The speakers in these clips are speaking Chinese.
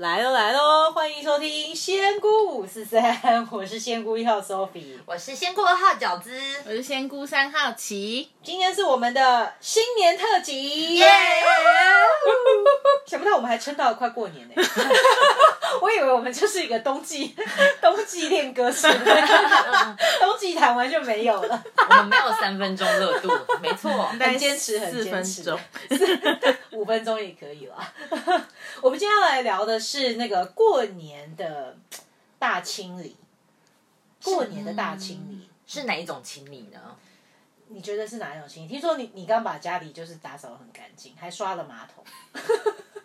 来喽来喽，欢迎收听仙姑五四三，我是仙姑一号 Sophie，我是仙姑二号饺子，我是仙姑三号琪，今天是我们的新年特辑，耶！想不到我们还撑到了快过年呢，我以为我们就是一个冬季冬季恋歌手，冬季弹完就没有了，我们没有三分钟热度，没错，很坚持，很坚持，五分钟也可以了。我们今天要来聊的是那个过年的大清理，过年的大清理。是哪一种清理呢？你觉得是哪一种清理？听说你你刚把家里就是打扫的很干净，还刷了马桶。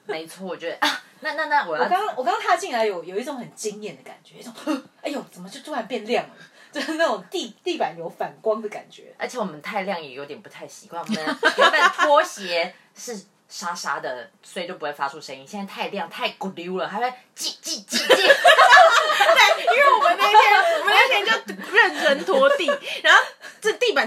没错，我觉得啊，那那那我要我刚我刚踏进来有有一种很惊艳的感觉，一种 哎呦怎么就突然变亮了，就是那种地地板有反光的感觉。而且我们太亮也有点不太习惯，我们原本拖鞋是沙沙的，所以就不会发出声音。现在太亮太咕溜了，还会叽叽叽叽。对，因为我们那天我们那天就认真拖地，然后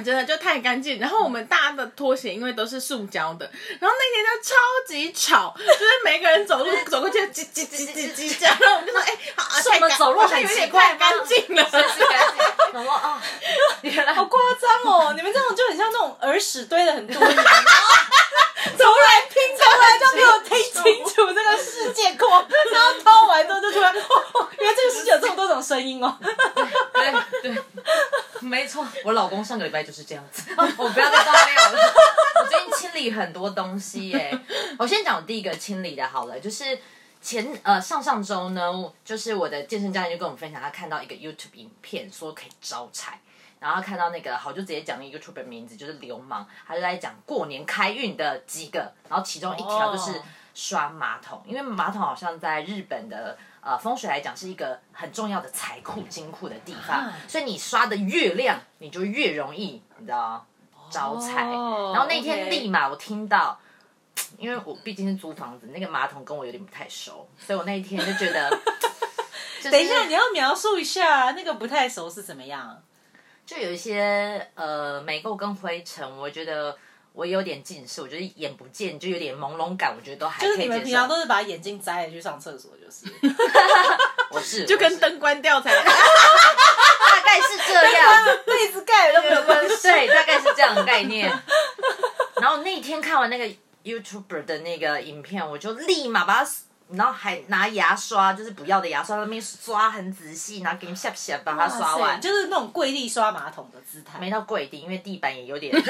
真的就太干净，然后我们搭的拖鞋因为都是塑胶的，然后那天就超级吵，就是每个人走路走过去叽叽叽叽叽这样，然后我们就说哎，好啊，是我们走路很好像有点太干净了，真是干净。然后啊，原来好夸张哦！你们这种就很像那种耳屎堆的很多年，从来听从来就没有听清楚这个世界过，然后掏完之后就突然，哦，原来这个世界有这么多种声音哦。对 对，没错，我老公上个礼拜就是这样子。我不要再爆料了。我最近清理很多东西耶。我先讲我第一个清理的好了，就是前呃上上周呢，就是我的健身教练就跟我们分享，他看到一个 YouTube 影片说可以招财。然后他看到那个好，就直接讲那个 YouTube 的名字就是流氓，他就在讲过年开运的几个，然后其中一条就是哦刷马桶，因为马桶好像在日本的呃风水来讲是一个很重要的财库金库的地方，啊所以你刷的越亮，你就越容易，你知道招财。哦然后那天 OK 立马我听到。因为我毕竟是租房子，那个马桶跟我有点不太熟，所以我那一天就觉得，就是等一下，你要描述一下那个不太熟是怎么样？就有一些呃霉垢跟灰尘，我觉得我有点近视，我觉得眼不见就有点朦胧感，我觉得都还可就是以接受。你们平常都是把眼镜摘了去上厕所，就是。我是 就跟灯关掉才。大概是这样，被子盖了都没有关系。对，大概是这样的概念。然后那天看完那个 YouTuber 的那个影片，我就立马把它。然后还拿牙刷，就是不要的牙刷，在那边刷很仔细，然后给你下下把它刷完，就是那种跪地刷马桶的姿态。没到跪地，因为地板也有点。地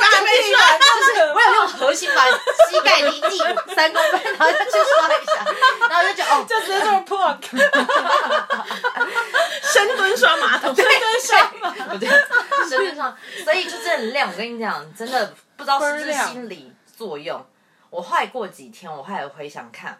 板还没刷，就是我有用核心把膝盖离地三公分，然后就去刷一下，然后就觉得哦，就直接这么 plug，深蹲刷马桶，深蹲刷马桶。我觉得身体上，所以就真的很亮。我跟你讲，真的不知道是不是心理作用。我后来过几天，我后来回想看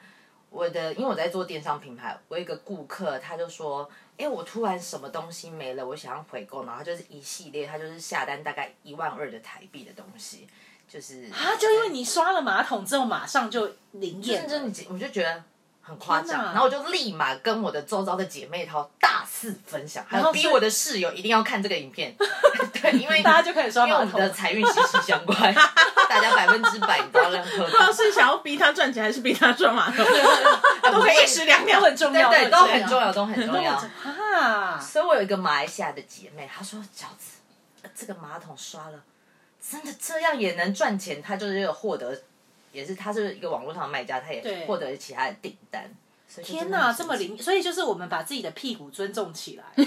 我的，因为我在做电商品牌，我有一个顾客他就说，哎、我突然什么东西没了，我想要回购，然后就是一系列，他就是下单大概一万二的台币的东西，就是啊，就因为你刷了马桶之后，马上就灵验我就觉得很夸张，然后我就立马跟我的周遭的姐妹淘大肆分享，还有逼我的室友一定要看这个影片，对，因为大家就开始刷因为我们的。财运息息相关，大家百分之百你知道任何不知道是想要逼他赚钱，还是逼他刷马桶，都可以一石两秒。很重要，对对都很重要。都很重要。哈，所以我有一个马来西亚的姐妹，她说饺子，呃这个马桶刷了，真的这样也能赚钱？她就是有获得，也是他是一个网络上的卖家，他也获得其他的订单。天哪，这么灵，所以就是我们把自己的屁股尊重起来，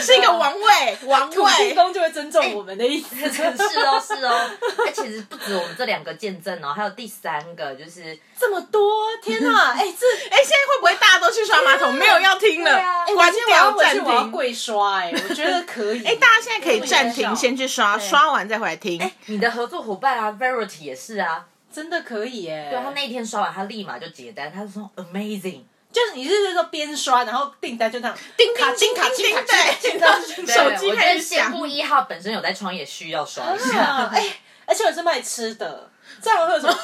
是一个王位，王位。公就会尊重我们的意思。是哦，是哦，而其实不止我们这两个见证哦，还有第三个就是，这么多，天哪！哎，这哎，现在会不会大家都去刷马桶？没有要听了关掉暂停，我要停。跪刷，哎，我觉得可以。哎，大家现在可以暂停，先去刷，刷完再回来听。你的合作伙伴啊，Verity 也是啊，真的可以哎。对他那一天刷完，他立马就结单，他就说 amazing，就是你是说边刷，然后订单就这样叮卡金叮叮叮卡金卡金对卡金，对 手机我觉得开始响仙姑一号本身有在创业，需要刷一下。啊，哎，而且我是卖吃的，这样会有什么？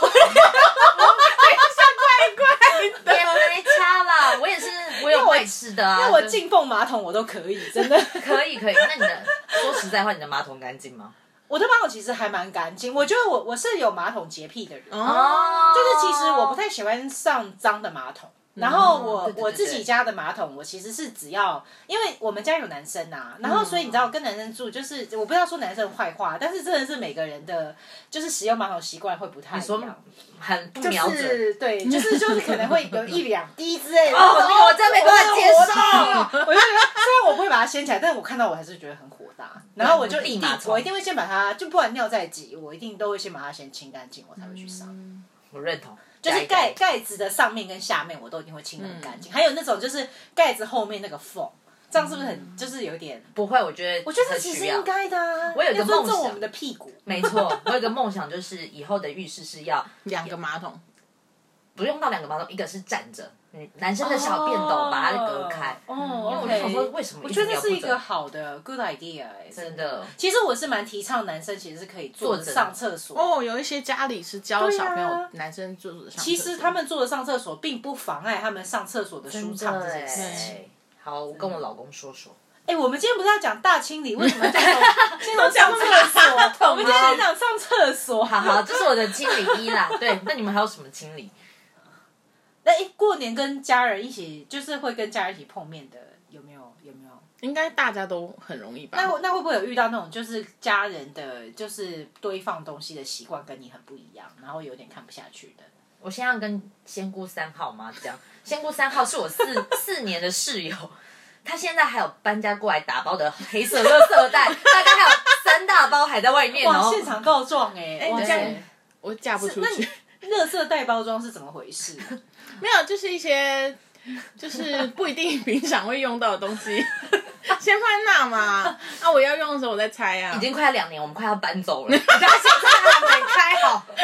怪也没差啦，我也是，我有卖吃的啊。那我进奉马桶我都可以，真的。可以可以。那你的说实在话，你的马桶干净吗？我的马桶其实还蛮干净，我觉得我我是有马桶洁癖的人，哦，就是其实我不太喜欢上脏的马桶。然后我我自己家的马桶，我其实是只要，因为我们家有男生呐、然后所以你知道跟男生住，就是我不要说男生坏话，但是真的是每个人的就是使用马桶习惯会不太一说样，很不就瞄准。是对，就是 就是可能会有一两滴之类的。哦我真没办法接受受。我就觉得虽然我不会把它掀起来，但是我看到我还是觉得很火大。然后我就一我一定会先把它，就不管尿再急，我一定都会先把它先清干净，我才会去上。我认同，就是盖盖子的上面跟下面，我都一定会清的很干净。还有那种就是盖子后面那个缝，这样是不是很就是有点？不会，我觉得我觉得这很需要其实应该的啊。我有一个梦想我们的屁股。没错，我有个梦想，就是以后的浴室是要两个马桶，不用到两个马桶，一个是站着，嗯男生的小便斗把它隔开。哦因为我就想说为什么我一觉得这是一个好的 good idea 哎，真的，其实我是蛮提倡男生其实是可以坐着上厕所。哦，有一些家里是教小朋友男生坐着上厕所，其实他们坐着上厕所，并不妨碍他们上厕所的舒畅这件事情。哎。好，我跟我老公说说。哎、我们今天不是要讲大清理，为什么要讲先从上厕所？我们今天先讲上厕所。好好，这是我的清理一啦。对，那你们还有什么清理？那哎、过年跟家人一起，就是会跟家人一起碰面的，有没有？有没有？应该大家都很容易吧？那那会不会有遇到那种就是家人的，就是堆放东西的习惯跟你很不一样，然后有点看不下去的？我先要跟仙姑三号吗？这样，仙姑三号是我四四年的室友，他现在还有搬家过来打包的黑色垃圾袋，大概还有三大包还在外面哇，哦。现场告状哎！我嫁不出那去你。垃圾袋包装是怎么回事？没有，就是一些就是不一定平常会用到的东西，先放在那嘛。啊，我要用的时候我再拆啊。已经快要两年，我们快要搬走了，他现在还没开好。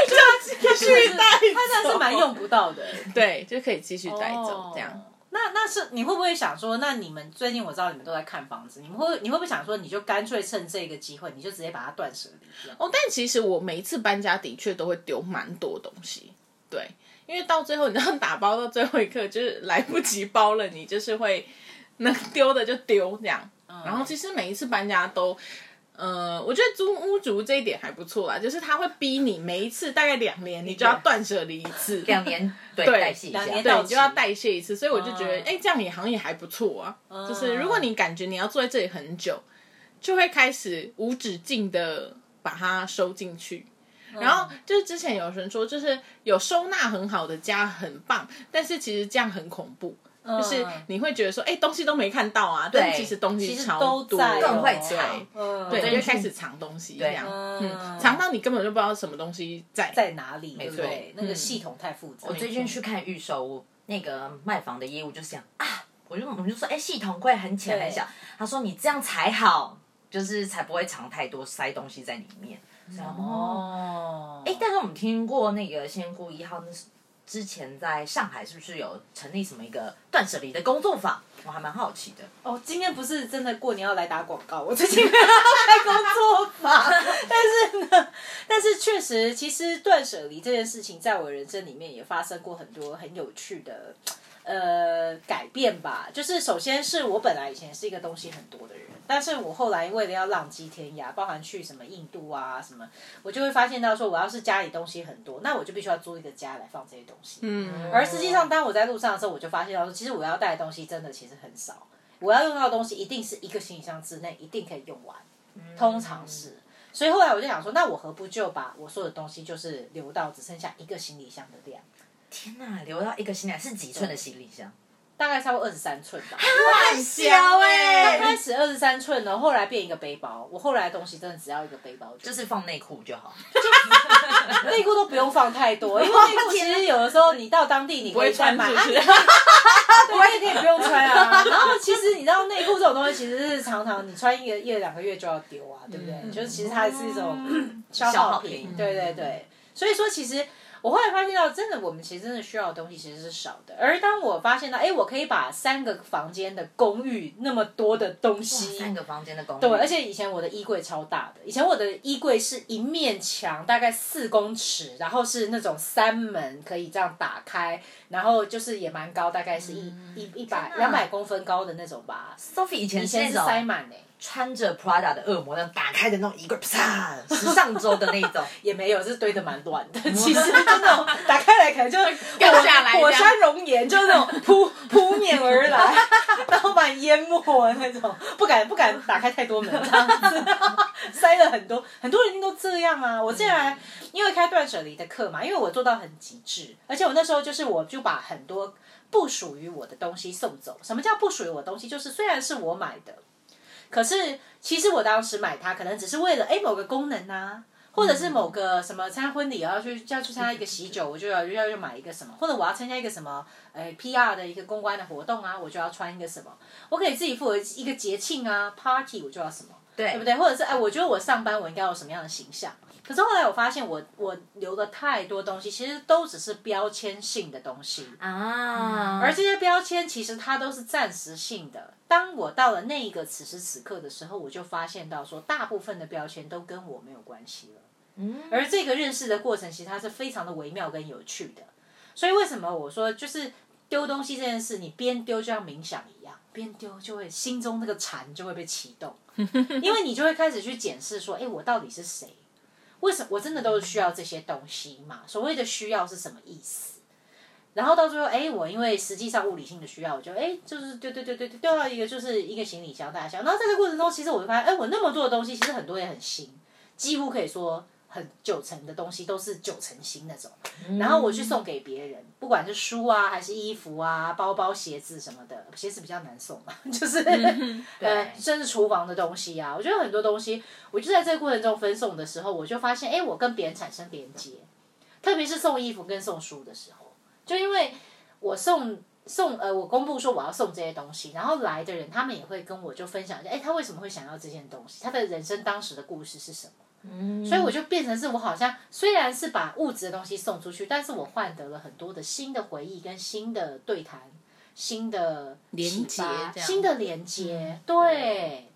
继续带它真的是蛮用不到的、欸。对，就可以继续带走哦这样。那那是你会不会想说，那你们最近我知道你们都在看房子，你们会你会不会想说，你就干脆趁这个机会，你就直接把它断舍离掉？哦，但其实我每一次搬家的确都会丢蛮多东西，对，因为到最后你知道打包到最后一刻就是来不及包了，你就是会能丢的就丢这样。然后其实每一次搬家都。呃，我觉得租屋族这一点还不错啦，就是他会逼你每一次大概两年，你就要断舍离一次，两年 对对代谢一下两，年对，你就要代谢一次，所以我就觉得，嗯哎、这样也好像也还不错啊。就是如果你感觉你要坐在这里很久，就会开始无止境的把它收进去。然后就是之前有人说，就是有收纳很好的家很棒，但是其实这样很恐怖。就是你会觉得说，哎、东西都没看到啊，但其实东西其实超都多，更会对藏嗯，对，就开始藏东西这样，嗯嗯，藏到你根本就不知道什么东西在。在哪里，对不错对？那个系统太复杂。我最近去看预售屋，那个卖房的业务就想啊，我就我们就说，哎、系统会很浅很小。他说你这样才好，就是才不会藏太多塞东西在里面。哦，哦，哎、但是我们听过那个仙姑一号，那是之前在上海是不是有成立什么一个断舍离的工作坊？我还蛮好奇的。哦，今天不是真的过年要来打广告，我最近没有开工作坊，但是呢，但是确实，其实断舍离这件事情，在我人生里面也发生过很多很有趣的呃改变吧。就是首先是我本来以前是一个东西很多的人，但是我后来为了要浪迹天涯，包含去什么印度啊什么，我就会发现到说，我要是家里东西很多，那我就必须要租一个家来放这些东西。嗯，而实际上，当我在路上的时候，我就发现到说，其实我要带的东西真的其实很少。我要用到的东西一定是一个行李箱之内一定可以用完，通常是。所以后来我就想说，那我何不就把我所有的东西就是留到只剩下一个行李箱的量，天哪，留到一个行李箱是几寸的行李箱？大概差不多二十三寸吧。很小哎、刚开始二十三寸呢，后来变一个背包。我后来的东西真的只要一个背包就就是放内裤就好。内裤都不用放太多，因为内裤其实有的时候你到当地你可以再买，会穿是不是？对，你可以不用穿啊。然后其实你知道内裤这种东西，其实是常常你穿一个一两个月就要丢啊，对不对？就是其实它是一种消消耗品耗品，对对对。所以说，其实我后来发现到，真的我们其实真的需要的东西其实是少的。而当我发现到，哎，我可以把三个房间的公寓那么多的东西，三个房间的公寓，对，而且以前我的衣柜超大的，以前我的衣柜是一面墙，大概四公尺，然后是那种三门可以这样打开，然后就是也蛮高，大概是一一一百两百公分高的那种吧。Sophie 以前以前是塞满诶、穿着 Prada 的恶魔那种打开的那种衣柜，啪，时尚周的那种。也没有，是堆的蛮乱的。其实就那种打开来可能就掉下来火山熔岩，就是那种扑扑面而来，然后把你淹没的那种，不敢不敢打开太多门，这样子塞了很多，很多人都这样啊。我竟然因为开断舍离的课嘛，因为我做到很极致，而且我那时候就是我就把很多不属于我的东西送走。什么叫不属于我的东西？就是虽然是我买的。可是，其实我当时买它，可能只是为了哎某个功能啊，或者是某个什么参加婚礼要去要去参加一个喜酒，我就要要要买一个什么，或者我要参加一个什么呃 PR 的一个公关的活动啊，我就要穿一个什么，我可以自己负责一个节庆啊 party，我就要什么，对对不对？或者是哎，我觉得我上班我应该有什么样的形象？可是后来我发现我我留了太多东西，其实都只是标签性的东西。啊，而这些标签其实它都是暂时性的。当我到了那一个此时此刻的时候，我就发现到说，大部分的标签都跟我没有关系了。嗯，而这个认识的过程，其实它是非常的微妙跟有趣的。所以为什么我说就是丢东西这件事，你边丢就像冥想一样，边丢就会心中那个禅就会被启动，因为你就会开始去检视说，哎，我到底是谁？为什么我真的都是需要这些东西嘛？所谓的需要是什么意思？然后到最后，哎，我因为实际上物理性的需要，我就哎，就是丢丢丢丢丢丢到一个就是一个行李箱大小。然后在这个过程中，其实我就发现，哎，我那么多的东西，其实很多也很新，几乎可以说很九成的东西都是九成新那种。然后我去送给别人，不管是书啊，还是衣服啊，包包、鞋子什么的，鞋子比较难送嘛，就是呃，甚至厨房的东西啊，我觉得很多东西，我就在这个过程中分送的时候，我就发现，哎，我跟别人产生连接，特别是送衣服跟送书的时候。就因为我送送呃，我公布说我要送这些东西，然后来的人他们也会跟我就分享一下，哎，他为什么会想要这件东西？他的人生当时的故事是什么？嗯，所以我就变成是我好像虽然是把物质的东西送出去，但是我换得了很多的新的回忆跟新的对谈、新的连接新的连接，对。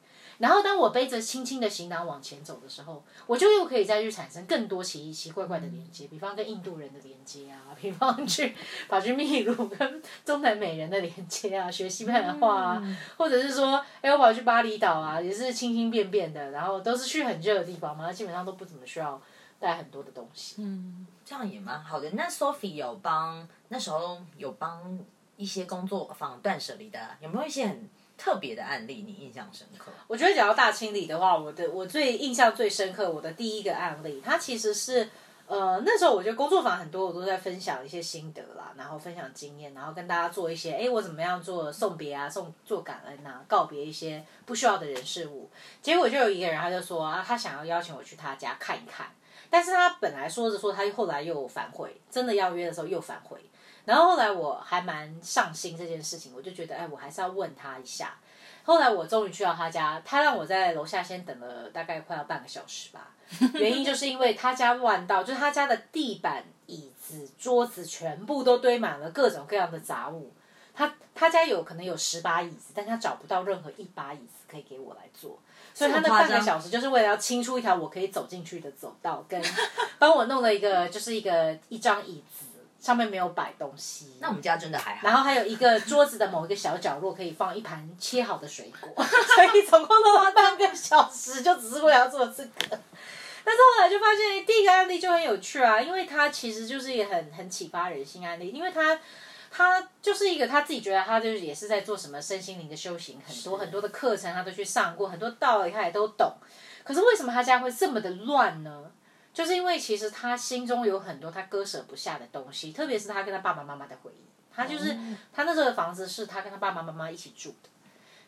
然后当我背着轻轻的行囊往前走的时候，我就又可以再去产生更多奇奇怪怪的连接，比方跟印度人的连接啊，比方去跑去秘鲁跟中南美人的连接啊，学西班牙话啊，或者是说，哎，我跑去巴厘岛啊，也是轻轻便便的，然后都是去很热的地方嘛，基本上都不怎么需要带很多的东西。嗯，这样也蛮好的。那 Sophie 有帮那时候有帮一些工作坊断舍离的，有没有一些很特别的案例你印象深刻？我觉得讲到大清理的话，我的我最印象最深刻，我的第一个案例，它其实是呃那时候我觉得工作坊很多，我都在分享一些心得啦，然后分享经验，然后跟大家做一些，哎，我怎么样做送别啊，送做感恩啊，告别一些不需要的人事物。结果就有一个人他就说啊，他想要邀请我去他家看一看，但是他本来说着说，他后来又反悔，真的要约的时候又反悔。然后后来我还蛮上心这件事情，我就觉得，哎，我还是要问他一下。后来我终于去到他家，他让我在楼下先等了大概快要半个小时吧。原因就是因为他家乱到，就是他家的地板、椅子、桌子全部都堆满了各种各样的杂物。他他家有可能有十把椅子，但他找不到任何一把椅子可以给我来坐，所以他那半个小时就是为了要清出一条我可以走进去的走道，跟帮我弄了一个就是一个一张椅子。上面没有摆东西，那我们家真的还好。然后还有一个桌子的某一个小角落可以放一盘切好的水果，所以总共都花半个小时，就只是为了要做这个。但是后来就发现第一个案例就很有趣啊，因为它其实就是一个很很启发人心案例，因为他他就是一个他自己觉得他就是也是在做什么身心灵的修行，很多很多的课程他都去上过，很多道理他也都懂。可是为什么他家会这么的乱呢？就是因为其实他心中有很多他割舍不下的东西，特别是他跟他爸爸妈妈的回忆。他就是他那时候的房子是他跟他爸爸妈妈一起住的，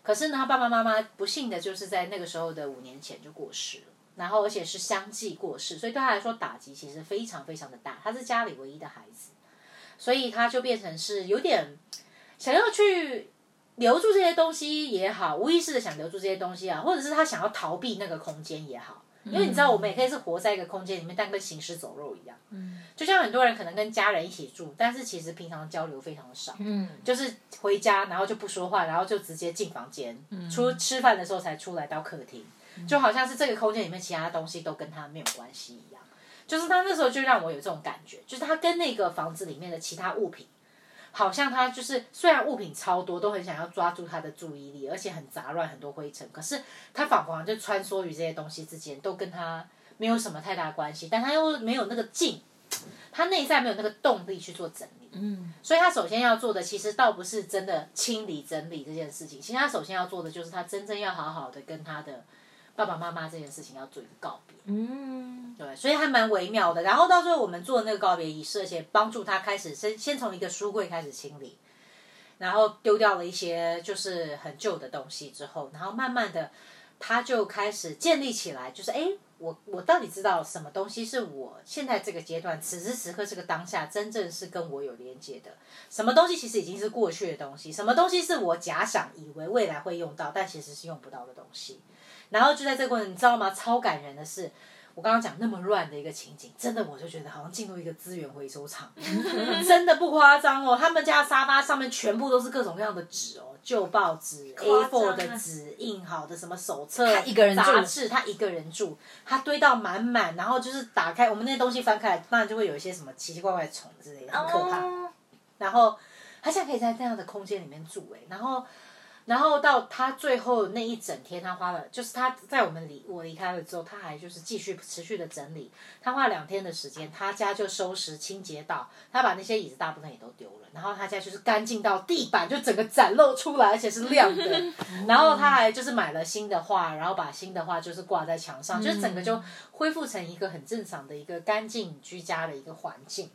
可是呢，他爸爸妈妈不幸的就是在那个时候的五年前就过世了，然后而且是相继过世，所以对他来说打击其实非常非常的大。他是家里唯一的孩子，所以他就变成是有点想要去留住这些东西也好，无意识的想留住这些东西啊，或者是他想要逃避那个空间也好。因为你知道，我们也可以是活在一个空间里面，但跟行尸走肉一样。嗯，就像很多人可能跟家人一起住，但是其实平常交流非常的少。嗯，就是回家然后就不说话，然后就直接进房间，出吃饭的时候才出来到客厅，就好像是这个空间里面其他东西都跟他没有关系一样。就是他那时候就让我有这种感觉，就是他跟那个房子里面的其他物品好像他就是虽然物品超多，都很想要抓住他的注意力，而且很杂乱，很多灰尘，可是他仿佛就穿梭于这些东西之间，都跟他没有什么太大关系，但他又没有那个劲，他内在没有那个动力去做整理。嗯，所以他首先要做的，其实倒不是真的清理整理这件事情，其实他首先要做的就是他真正要好好的跟他的爸爸妈妈这件事情要做一个告别。嗯，对，所以还蛮微妙的。然后到最后我们做那个告别仪式，而且帮助他开始先先从一个书柜开始清理，然后丢掉了一些就是很旧的东西之后，然后慢慢的他就开始建立起来，就是哎，我我到底知道什么东西是我现在这个阶段此时此刻这个当下真正是跟我有连接的，什么东西其实已经是过去的东西，什么东西是我假想以为未来会用到，但其实是用不到的东西。然后就在这个过程，你知道吗？超感人的是，我刚刚讲那么乱的一个情景，真的我就觉得好像进入一个资源回收厂，真的不夸张哦。他们家沙发上面全部都是各种各样的纸哦，旧报纸、A4 的纸、印好的什么手册、他一个人住杂志，他一个人住，他堆到满满，然后就是打开我们那些东西翻开来，当然就会有一些什么奇奇怪怪的虫之类的，很可怕。哦然后他现在可以在这样的空间里面住哎，然后然后到他最后那一整天，他花了，就是他在我们离我离开了之后，他还就是继续持续的整理，他花了两天的时间，他家就收拾清洁到，他把那些椅子大部分也都丢了，然后他家就是干净到地板就整个展露出来，而且是亮的，然后他还就是买了新的画，然后把新的画就是挂在墙上，就是整个就恢复成一个很正常的一个干净居家的一个环境。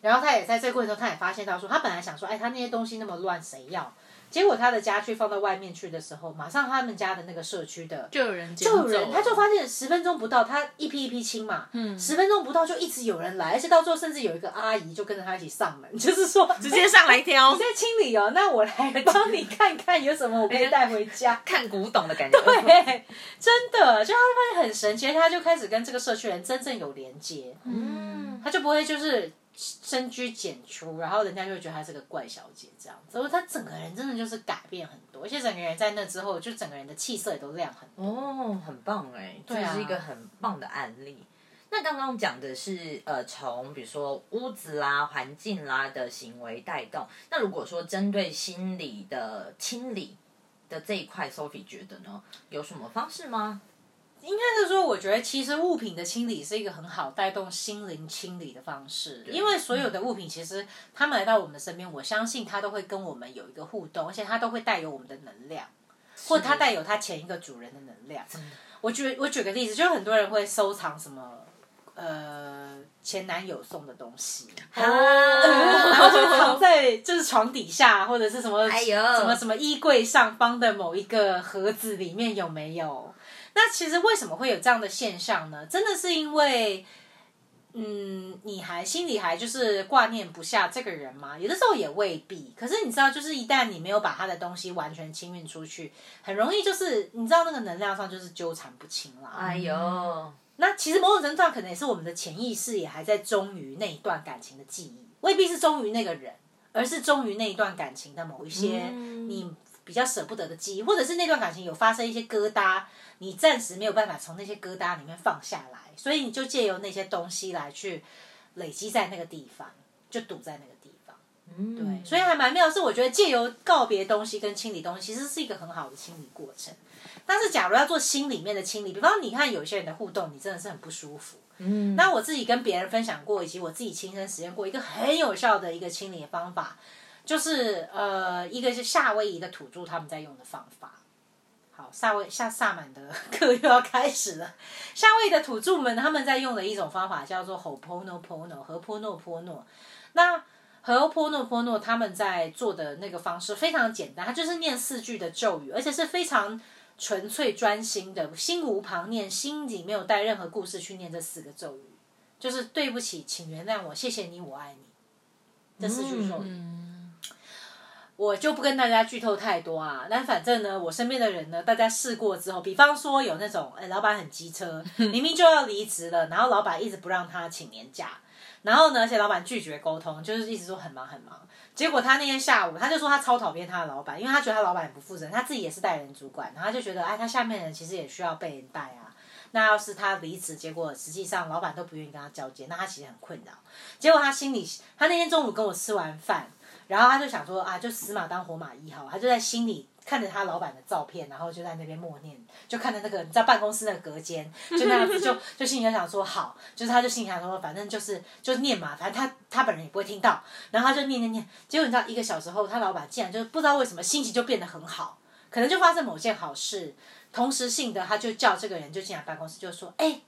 然后他也在这个过程中，他也发现到说，他本来想说，哎，他那些东西那么乱，谁要？结果他的家具放到外面去的时候，马上他们家的那个社区的就有人就有人，他就发现十分钟不到，他一批一批清嘛，嗯，十分钟不到就一直有人来，而且到最后甚至有一个阿姨就跟着他一起上门，就是说直接上来挑。你，在清理哦，那我来帮你看看有什么我可以带回家。看古董的感觉。对，真的，就他发现很神奇，他就开始跟这个社区人真正有连接，嗯，他就不会就是深居简出，然后人家就会觉得她是个怪小姐这样子。所以她整个人真的就是改变很多，而且整个人在那之后，就整个人的气色也都亮很多。哦，很棒哎，这是一个很棒的案例。那刚刚讲的是呃，从比如说屋子啦、环境啦的行为带动。那如果说针对心理的清理的这一块，Sophie 觉得呢，有什么方式吗？应该是说，我觉得其实物品的清理是一个很好带动心灵清理的方式，因为所有的物品其实他们来到我们的身边，我相信它都会跟我们有一个互动，而且它都会带有我们的能量，或它带有它前一个主人的能量。我举我举个例子，就很多人会收藏什么呃前男友送的东西，啊，然后就藏在就是床底下，或者是什么哎呦什么什么衣柜上方的某一个盒子里面有没有？那其实为什么会有这样的现象呢？真的是因为，嗯，你还心里还就是挂念不下这个人吗？有的时候也未必。可是你知道，就是一旦你没有把他的东西完全清运出去，很容易就是你知道那个能量上就是纠缠不清了。哎呦，那其实某种程度上，可能也是我们的潜意识也还在忠于那一段感情的记忆，未必是忠于那个人，而是忠于那一段感情的某一些嗯你比较舍不得的记忆，或者是那段感情有发生一些疙瘩，你暂时没有办法从那些疙瘩里面放下来，所以你就借由那些东西来去累积在那个地方，就堵在那个地方。嗯，对，所以还蛮妙是，我觉得借由告别东西跟清理东西，其实是一个很好的清理过程。但是，假如要做心里面的清理，比方你看有些人的互动，你真的是很不舒服。嗯，那我自己跟别人分享过，以及我自己亲身实验过一个很有效的一个清理的方法，就是呃，一个是夏威夷的土著他们在用的方法。好，萨威夏萨满的 课又要开始了。夏威的土著们他们在用的一种方法叫做 Ho'oponopono 和波诺波诺。那和波诺波诺他们在做的那个方式非常简单，他就是念四句的咒语，而且是非常纯粹专心的，心无旁念，心里没有带任何故事去念这四个咒语，就是对不起，请原谅我，谢谢你，我爱你，这四句咒语。嗯我就不跟大家剧透太多啊，但反正呢，我身边的人呢，大家试过之后，比方说有那种，哎，老板很机车，明明就要离职了，然后老板一直不让他请年假，然后呢，而且老板拒绝沟通，就是一直说很忙很忙。结果他那天下午，他就说他超讨厌他的老板，因为他觉得他老板很不负责任，他自己也是带人主管，然后他就觉得，哎，他下面的人其实也需要被人带啊。那要是他离职，结果实际上老板都不愿意跟他交接，那他其实很困扰。结果他心里，他那天中午跟我吃完饭，然后他就想说啊，就死马当活马医好，他就在心里看着他老板的照片，然后就在那边默念，就看着那个你知道办公室那个隔间，就那样子，就就心里就想说好，就是他就心里想说，反正就是就念嘛，反正他他本人也不会听到，然后他就念念念，结果你知道一个小时后，他老板竟然就不知道为什么心情就变得很好，可能就发生某件好事，同时性的他就叫这个人就进来办公室，就说，哎，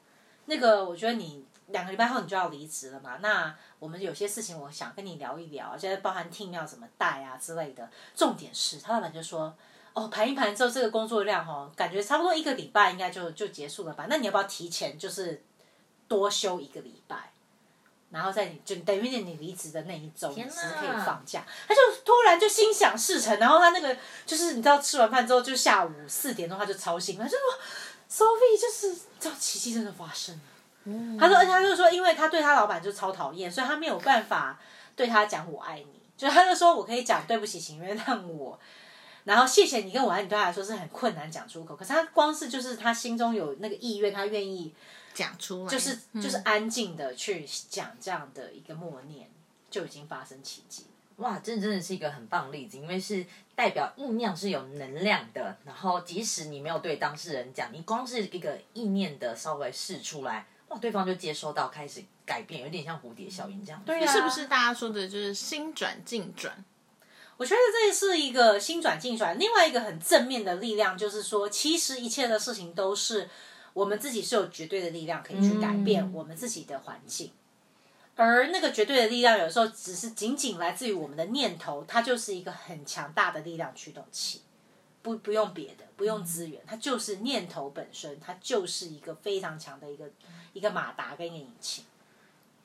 那个我觉得你。两个礼拜后你就要离职了嘛？那我们有些事情我想跟你聊一聊，现在包含 team 要怎么带啊之类的。重点是他老板就说：“哦，盘一盘之后这个工作量哦，感觉差不多一个礼拜应该就就结束了吧？那你要不要提前就是多休一个礼拜，然后在你就等于你离职的那一周你是可以放假？”他就突然就心想事成，然后他那个就是你知道吃完饭之后就下午四点钟他就超兴奋，他就说：“Sophie，就是这奇迹真的发生了。”他说，而且他就说，因为他对他老板就超讨厌，所以他没有办法对他讲我爱你。就他就说我可以讲对不起，请原谅我，然后谢谢你跟我爱你，对他来说是很困难讲出口。可是他光是就是他心中有那个意愿，他愿意讲出来，就是就是安静的去讲这样的一个默念，就已经发生奇迹。哇，这真的是一个很棒的例子，因为是代表意念是有能量的。然后即使你没有对当事人讲，你光是一个意念的稍微试出来。哇，对方就接收到，开始改变，有点像蝴蝶效应这样。对是不是大家说的就是心转境转？我觉得这是一个心转境转。另外一个很正面的力量，就是说，其实一切的事情都是我们自己是有绝对的力量可以去改变我们自己的环境，而那个绝对的力量，有时候只是仅仅来自于我们的念头，它就是一个很强大的力量驱动器。不不用别的，不用资源，它就是念头本身，它就是一个非常强的一个一个马达跟一个引擎。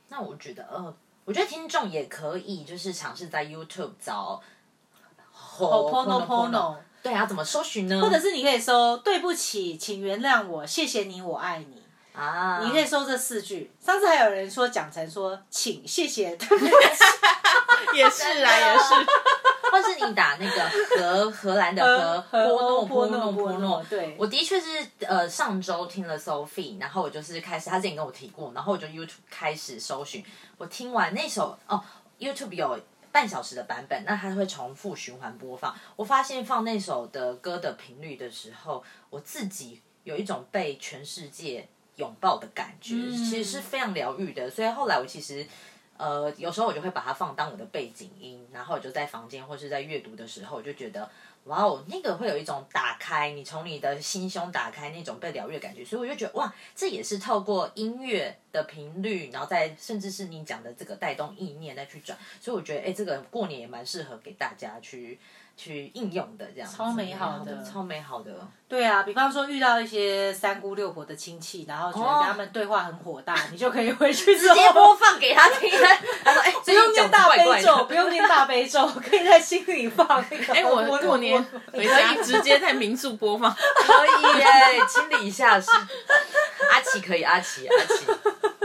那我觉得，呃，我觉得听众也可以，就是尝试在 YouTube 找 Ho'oponopono，对啊，怎么搜寻呢？或者是你可以搜“对不起，请原谅我，谢谢你，我爱你”啊，你可以搜这四句。上次还有人说讲成说“请谢谢”，对不起，也是啊，也是。或是你打那个荷荷兰的荷 波诺波诺波诺，对，我的确是呃上周听了 Sophie，然后我就是开始他之前跟我提过，然后我就 YouTube 开始搜寻，我听完那首哦 YouTube 有半小时的版本，那它会重复循环播放，我发现放那首的歌的频率的时候，我自己有一种被全世界拥抱的感觉，其实是非常疗愈的，所以后来我其实。呃，有时候我就会把它放当我的背景音，然后我就在房间或是在阅读的时候，我就觉得，哇哦，那个会有一种打开，你从你的心胸打开那种被疗愈的感觉，所以我就觉得，哇，这也是透过音乐的频率，然后再甚至是你讲的这个带动意念再去转，所以我觉得，哎，这个过年也蛮适合给大家去。去应用的这样，超美好的，超美好的。对啊，比方说遇到一些三姑六婆的亲戚，然后觉得跟他们对话很火大，你就可以回去直接播放给他听。他说：“哎，不用念大悲咒，不用念大悲咒，可以在心里放。”哎，我过年回家直接在民宿播放，可以耶，清理一下是。阿奇可以，阿奇，阿奇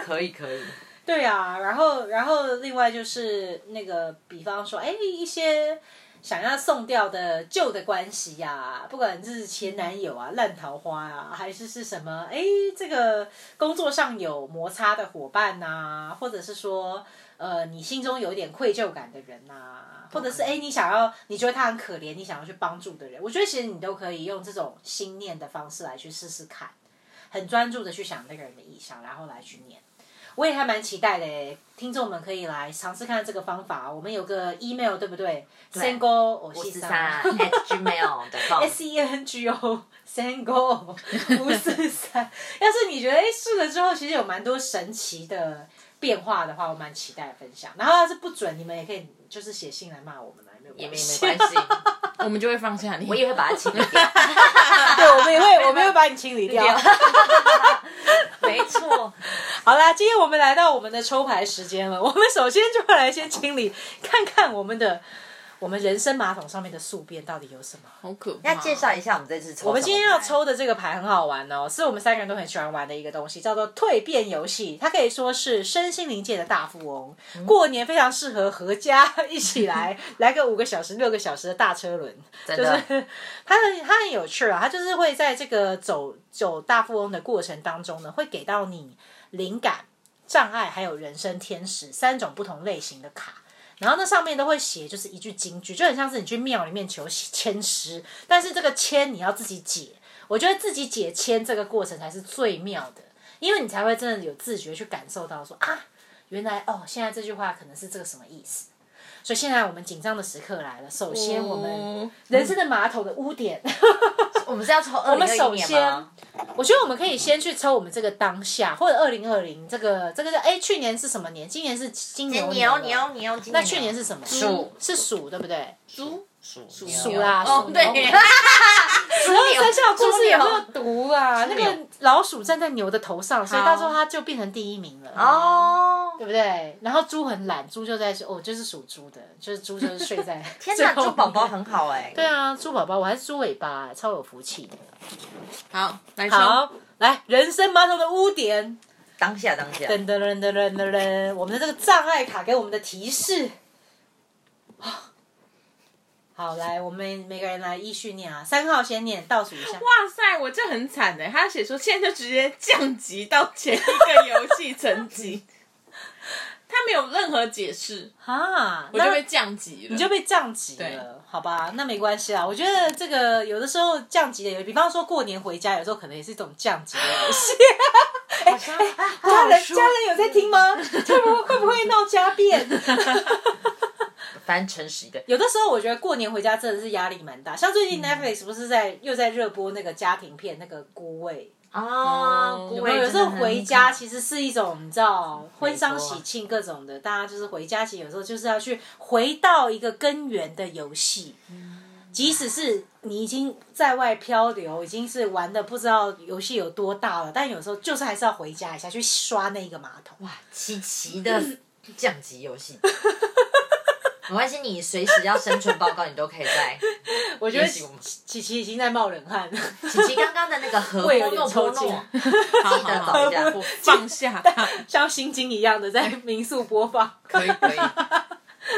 可以，可以。对啊，然后，然后另外就是那个，比方说，哎，一些。想要送掉的旧的关系呀，不管是前男友啊、烂桃花啊，还是是什么，哎，这个工作上有摩擦的伙伴呐，或者是说，呃，你心中有一点愧疚感的人呐，或者是哎，你想要，你觉得他很可怜，你想要去帮助的人，我觉得其实你都可以用这种心念的方式来去试试看，很专注的去想那个人的意向，然后来去念。我也还蛮期待的，听众们可以来尝试看这个方法。我们有个 email 对不对？Sengo 五四三 at gmail.com，S E N G O Sengo 五四三。要是你觉得哎试了之后，其实有蛮多神奇的变化的话，我蛮期待分享。然后要是不准，你们也可以就是写信来骂我们也没没关系，我们就会放下你。我也会把它清理掉。对，我们也会，我们会把你清理掉。没错。好啦，今天我们来到我们的抽牌时间了。我们首先就会来先清理，看看我们的我们人生马桶上面的宿便到底有什么。好可怕！要介绍一下我们这次抽。我们今天要抽的这个牌很好玩哦，是我们三个人都很喜欢玩的一个东西，叫做蜕变游戏。它可以说是身心灵界的大富翁。过年非常适合合家一起来来个五个小时、六个小时的大车轮。就是它很它很有趣啊，它就是会在这个走走大富翁的过程当中呢，会给到你。灵感、障碍还有人生天使三种不同类型的卡，然后那上面都会写就是一句金句，就很像是你去庙里面求签诗，但是这个签你要自己解。我觉得自己解签这个过程才是最妙的，因为你才会真的有自觉去感受到说啊，原来哦，现在这句话可能是这个什么意思。所以现在我们紧张的时刻来了，首先我们哦人生的马桶的污点。我们是要抽二我们零二一年首先吗？，我觉得我们可以先去抽我们这个当下，或者二零二零这个这个哎，去年是什么年？今年是金牛牛年了。牛牛，那去年是什么？鼠是鼠，对不对？猪鼠鼠啦，鼠哦对，牛十二生肖故事有没有猪毒啊？那牛个老鼠站在牛的头上，所以到时候它就变成第一名了。哦，对不对？然后猪很懒，猪就在哦，就是属猪的，就是猪就是睡在 天哪，猪宝宝很好哎。对啊，猪宝宝，我还是猪尾巴，超有福气的。好，来。好，来人生马桶的污点，当下当下，噔噔噔噔噔噔噔，我们的这个障碍卡给我们的提示。好，来，我们每个人来依序念啊。三号先念，倒数一下。哇塞，我这很惨的。他写说现在就直接降级到前一个游戏层级，他没有任何解释，啊，我就被降级了。你就被降级了，好吧？那没关系啦。我觉得这个有的时候降级的有，比方说过年回家，有时候可能也是一种降级的游戏。好像家人家人有在听吗？会不会会不会闹家变？反正诚实一点。有的时候我觉得过年回家真的是压力蛮大，像最近 Netflix 不是在又在热播那个家庭片那个《孤味啊，哦孤》，有没有？味有时候回家其实是一种你知道婚丧喜庆各种的，大家就是回家，其实有时候就是要去回到一个根源的游戏。即使是你已经在外漂流，已经是玩的不知道游戏有多大了，但有时候就是还是要回家一下去刷那个马桶。哇，奇奇的 降级游戏。没关系，你随时要生存报告，你都可以在。我觉得琪琪已经在冒冷汗了。琪琪刚刚的那个和胃有点波诺波抽筋诺，好记得好好，找一下。放下。像心经一样的在 民宿播放，可以可以。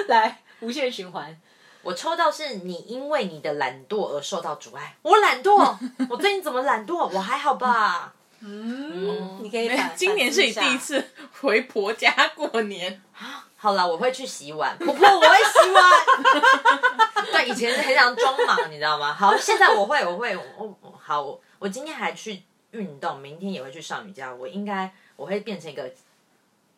来无限循环。我抽到是你因为你的懒惰而受到阻碍。我懒惰，我最近怎么懒惰？我还好吧？嗯，你可以今年是你第一。次回婆家过年，好啦，我会去洗碗，婆婆我会洗碗。对，以前是很想装忙，你知道吗？好，现在我会，我会，我我好，我我今天还去运动，明天也会去上瑜伽。我应该我会变成一个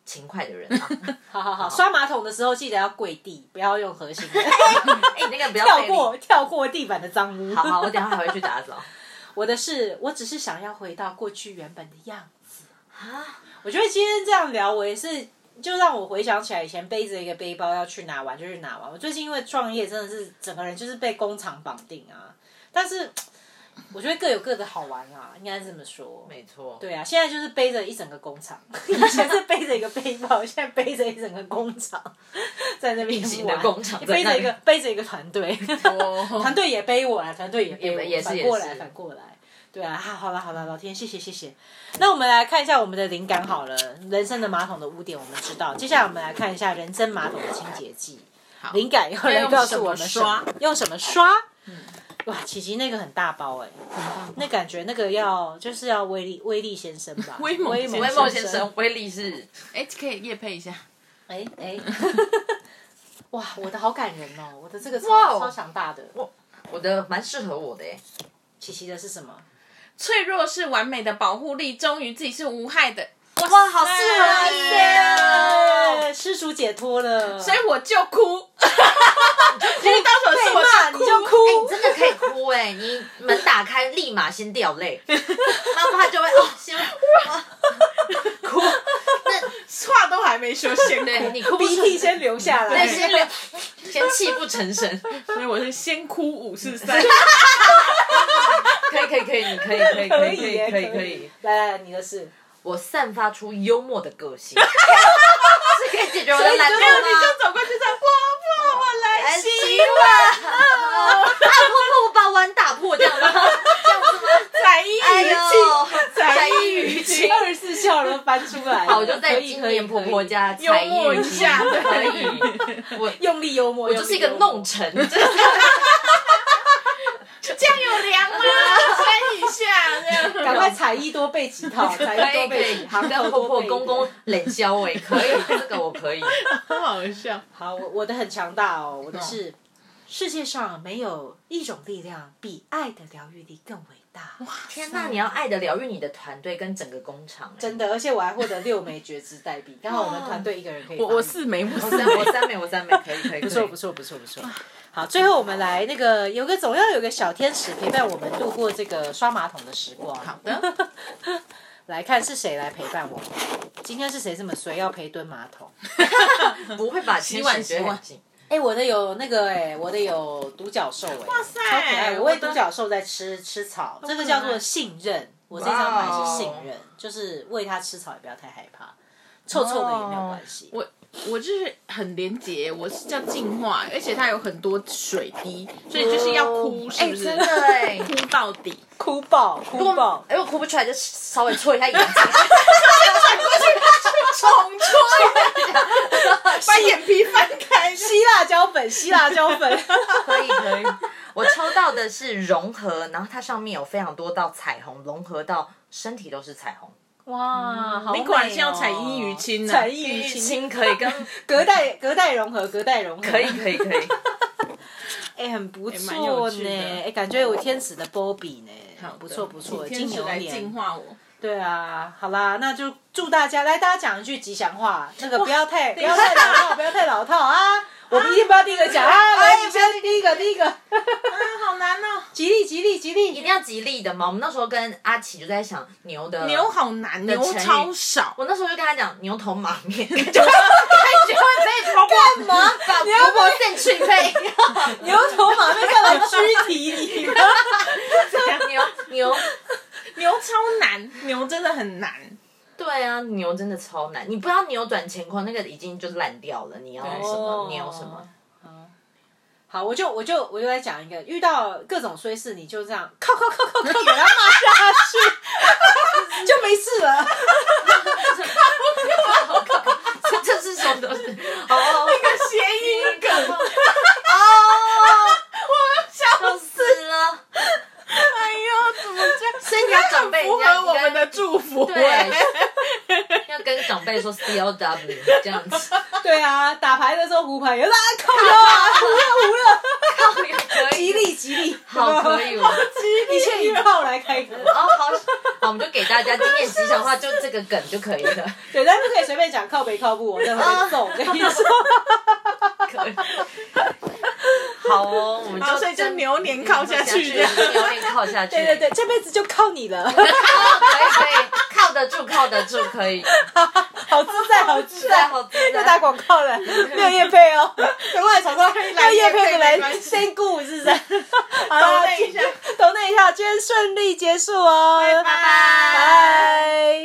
勤快的人啊！好好好，刷马桶的时候记得要跪地，不要用核心的，哎、你那个不要跳过跳过地板的脏污。好好，我等下还会去打扫。我的是，我只是想要回到过去原本的样子。啊，我觉得今天这样聊，我也是，就让我回想起来以前背着一个背包要去哪玩就去哪玩。我最近因为创业，真的是整个人就是被工厂绑定啊。但是 我觉得各有各的好玩啊，应该是这么说。没错，对啊，现在就是背着一整个工厂，以前是背着一个背包，现在背着一整个工厂 在那边玩工厂背着一个背着一个团队，哦 团队也背我啊，团队也背我，也也是反过来反过来。对啊，好好了好了，老天，谢谢谢谢。那我们来看一下我们的灵感好了，人生的马桶的污点我们知道，接下来我们来看一下人生马桶的清洁剂。灵感有人告诉我们刷用什么刷？哇，琪琪那个很大包哎、那感觉那个要就是要威力威力先生吧，威猛威猛先生威力是哎，可以夜配一下。哎哎，哇，我的好感人哦，我的这个超超强大的。我我的蛮适合我的耶。琪琪的是什么？脆弱是完美的保护力，忠于自己是无害的。哇，好适合！耶，失主解脱了，所以我就哭，因为到时候是我骂就你就哭。哎、你真的可以哭哎！你门打开，立马先掉泪，妈妈就会哦，先啊 哭。那话都还没说，先哭。对你哭鼻涕先流下来对，。先流，先泣不成声。所以我是先哭五四三。可以可以可以，你可以可以可以可以可以可以。。来来，你的事。我散发出幽默的个性，是可以解决我的懒惰吗？就走过去说：“婆婆，我来来洗洗碗，啊，婆婆，我把碗打破，这样吗？这样子吗？才艺哎语呦，气，才艺艺语语气气。二十四孝都翻出来了。好，我就在今年婆婆。家幽才艺默一下可以。我用力幽默，我就是一个弄臣，就是这样有凉吗？穿一下这样。赶快彩衣多备几套，彩衣多备几，以，行跟婆婆公公点。冷消哎，可以，这个我可以。很好笑。好，我我的很强大哦，我的是世界上没有一种力量比爱的疗愈力更伟大。哇天哪，你要爱的疗愈你的团队跟整个工厂，哎真的，而且我还获得六枚觉知代币，刚好我们团队一个人可以。我我四枚，我三我三枚，我三枚，可以可 以，不错不错不错不错。好，最后我们来那个有个总要有个小天使陪伴我们度过这个刷马桶的时光。好的，来看是谁来陪伴我们。今天是谁这么衰要陪蹲马桶？不会把洗碗洗碗很近哎、我的有那个哎、我的有独角兽哎、哇塞超可爱！我喂独角兽在吃吃草，这个叫做信任。我这张牌是信哇任，就是喂它吃草也不要太害怕，臭臭的也没有关系。我我就是很廉洁，我是叫净化，而且它有很多水滴，所以就是要哭，是不是？真的哎哭到底。哭爆哭爆！哎，我哭不出来就稍微搓一下眼睛，重戳，把眼皮翻开。吸辣椒粉，吸辣椒粉。可以可以。我抽到的是融合，然后它上面有非常多道彩虹，融合到身体都是彩虹。哇，好美哦你果然是要采衣娱亲呢采衣于亲，亲可以跟 隔代隔代融合，隔代融合，可以可以可以，哎、很不蛮有错趣的。呢，哎、感觉有天使的波比呢，好不错不错，请金牛天使来净年，化我。对啊，好啦，那就祝大家来，大家讲一句吉祥话，那个不要太不要太老套，不要太老套啊，我们一定 不要第一个讲啊，来，你先第一个第一个，啊，好难哦。吉利吉利吉利一，定要吉利的嘛。我们那时候跟阿奇就在想牛的牛好难，牛超少。我那时候就跟他讲牛头马面，就感觉会被婆婆干嘛？把婆婆献去配。牛头马面干嘛躯体里面？牛牛，牛超难，牛真的很难。对啊，牛真的超难，你不要扭转乾坤，那个已经就烂掉了。你要什么牛什么？好，我就我就我就来讲一个，遇到各种衰事，你就这样靠靠靠靠靠给他骂下去，就没事了。这这是什么东西？哦，那个谐音梗，哦，笑笑死了。哎呦，怎么这样？所以你要长辈，符你要合我们的祝福。对哎要跟长辈说 C L W 这样子，对啊，打牌的时候胡牌有啦，靠腰啊，胡了胡了，可以，吉利吉利，好可以哦。一切以炮来开头。哦，好，好，我们就给大家今天吉祥话，就这个梗就可以了。对，但不可以随便讲靠北靠步，我真的会揍，我跟你说。可以。好哦，我们就好所以就牛年靠下去牛年靠下去。对对对，这辈子就靠你了，可以可以，靠得住，靠得住，可以。好自在，好自在在，好自在。又打广告了，没有叶配哦，赶快厂商要叶配的来先顾是不是？好了，抖内一下。等那一下，今天顺利结束哦，拜拜。拜。